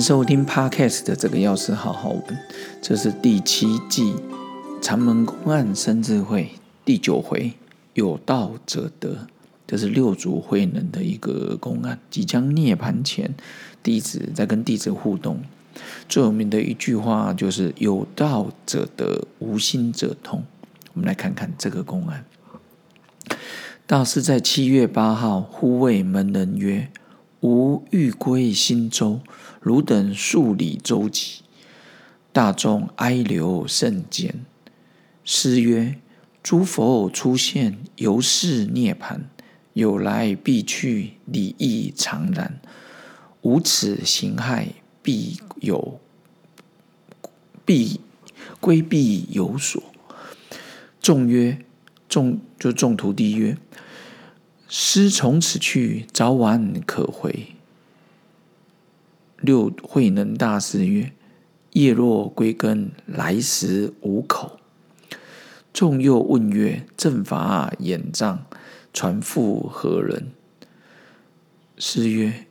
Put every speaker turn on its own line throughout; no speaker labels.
收听 Podcast 的这个钥匙好好闻，这是第七季长门公案生智慧第九回，有道者得。这是六祖慧能的一个公案，即将涅盘前，弟子在跟弟子互动。最有名的一句话就是“有道者得，无心者通”。我们来看看这个公案。大师在七月八号呼谓门人曰：“吾欲归新州，汝等数里舟楫。”大众哀流甚坚。师曰：“诸佛出现，犹是涅盘。”有来必去，理亦常然。无此形害，必有必规避有所。众曰：众就众徒弟曰：师从此去，早晚可回。六慧能大师曰：叶落归根，来时无口。众又问曰：正法眼障。传复何人？师曰：“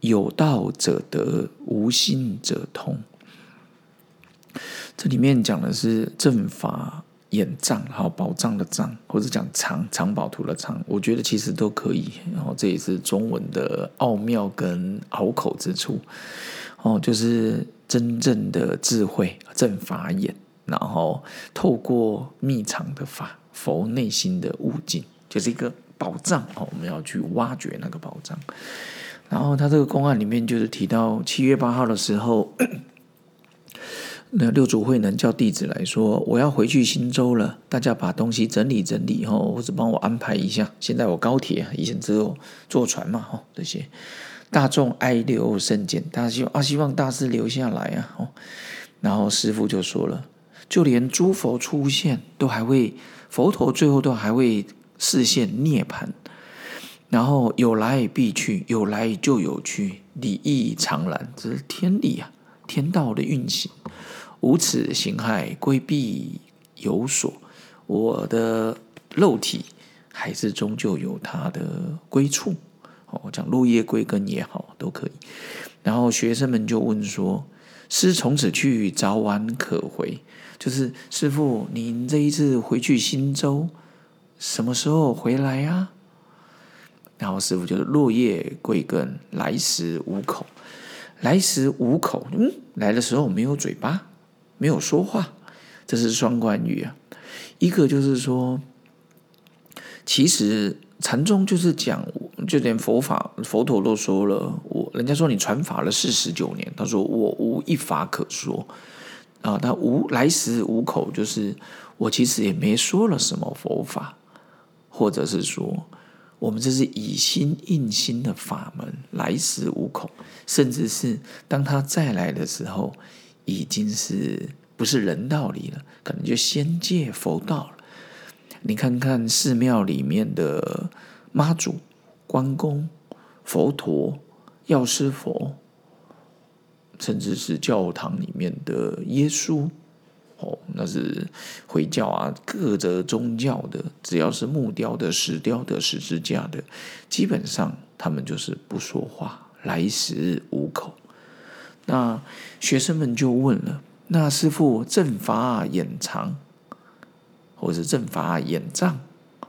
有道者得，无心者通。”这里面讲的是正法眼藏，好宝藏的藏，或者讲藏藏宝图的藏，我觉得其实都可以。然后这也是中文的奥妙跟拗口之处。哦，就是真正的智慧正法眼，然后透过密藏的法，佛内心的悟境。就是一个宝藏哦，我们要去挖掘那个宝藏。然后他这个公案里面就是提到七月八号的时候，那六祖慧能叫弟子来说：“我要回去新州了，大家把东西整理整理哦，或者帮我安排一下。现在我高铁啊以前只有坐船嘛，哦，这些大众哀留甚简，大家希望啊，希望大师留下来啊，哦。然后师傅就说了，就连诸佛出现都还会，佛陀最后都还会。视线涅盘，然后有来必去，有来就有去，理亦常然，这是天理啊，天道的运行，无此形骸，规避有所。我的肉体还是终究有它的归处。哦，讲落叶归根也好，都可以。然后学生们就问说：“师从此去，早晚可回？”就是师傅，您这一次回去新州。什么时候回来呀？然后师傅就是落叶归根，来时无口。来时无口，嗯，来的时候没有嘴巴，没有说话，这是双关语啊。一个就是说，其实禅宗就是讲，就连佛法佛陀都说了，我人家说你传法了四十九年，他说我无一法可说啊。他无来时无口，就是我其实也没说了什么佛法。或者是说，我们这是以心印心的法门，来时无口，甚至是当他再来的时候，已经是不是人道里了，可能就仙界佛道了。你看看寺庙里面的妈祖、关公、佛陀、药师佛，甚至是教堂里面的耶稣。哦，那是回教啊，各则宗教的，只要是木雕的、石雕的、十字架的，基本上他们就是不说话，来时无口。那学生们就问了：“那师傅正法眼藏，或者正法眼藏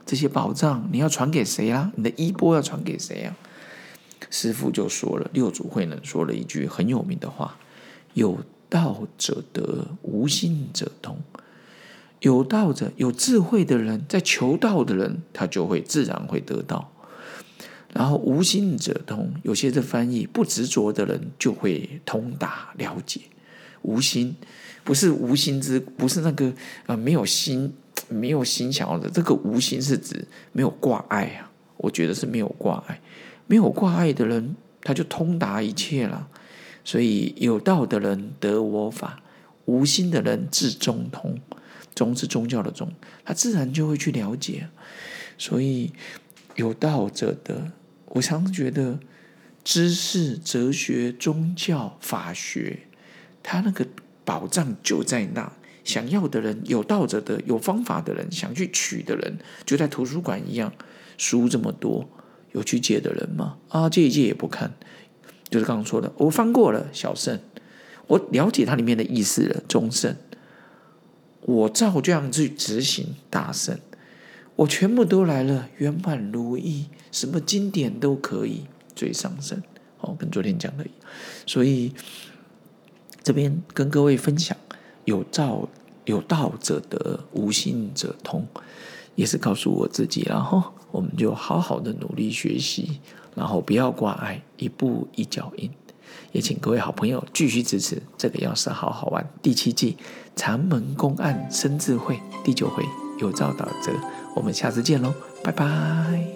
这些宝藏，你要传给谁啊？你的衣钵要传给谁啊？”师傅就说了，六祖慧能说了一句很有名的话：“有。”道者得，无心者通。有道者，有智慧的人，在求道的人，他就会自然会得到。然后无心者通，有些的翻译不执着的人就会通达了解。无心不是无心之，不是那个啊没有心 没有心想要的。这个无心是指没有挂碍啊。我觉得是没有挂碍，没有挂碍的人，他就通达一切了。所以有道的人得我法，无心的人自中通。宗是宗教的宗，他自然就会去了解。所以有道者得。我常常觉得，知识、哲学、宗教、法学，他那个宝藏就在那。想要的人，有道者得，有方法的人，想去取的人，就在图书馆一样，书这么多，有去借的人吗？啊，借一借也不看。就是刚刚说的，我翻过了小圣，我了解它里面的意思了，中圣，我照这样去执行大圣，我全部都来了，圆满如意，什么经典都可以最上圣。哦，跟昨天讲的，所以这边跟各位分享，有道有道者得，无心者通，也是告诉我自己，然后我们就好好的努力学习。然后不要挂碍，一步一脚印。也请各位好朋友继续支持这个要是好好玩第七季禅门公案生智慧第九回有照导则，我们下次见喽，拜拜。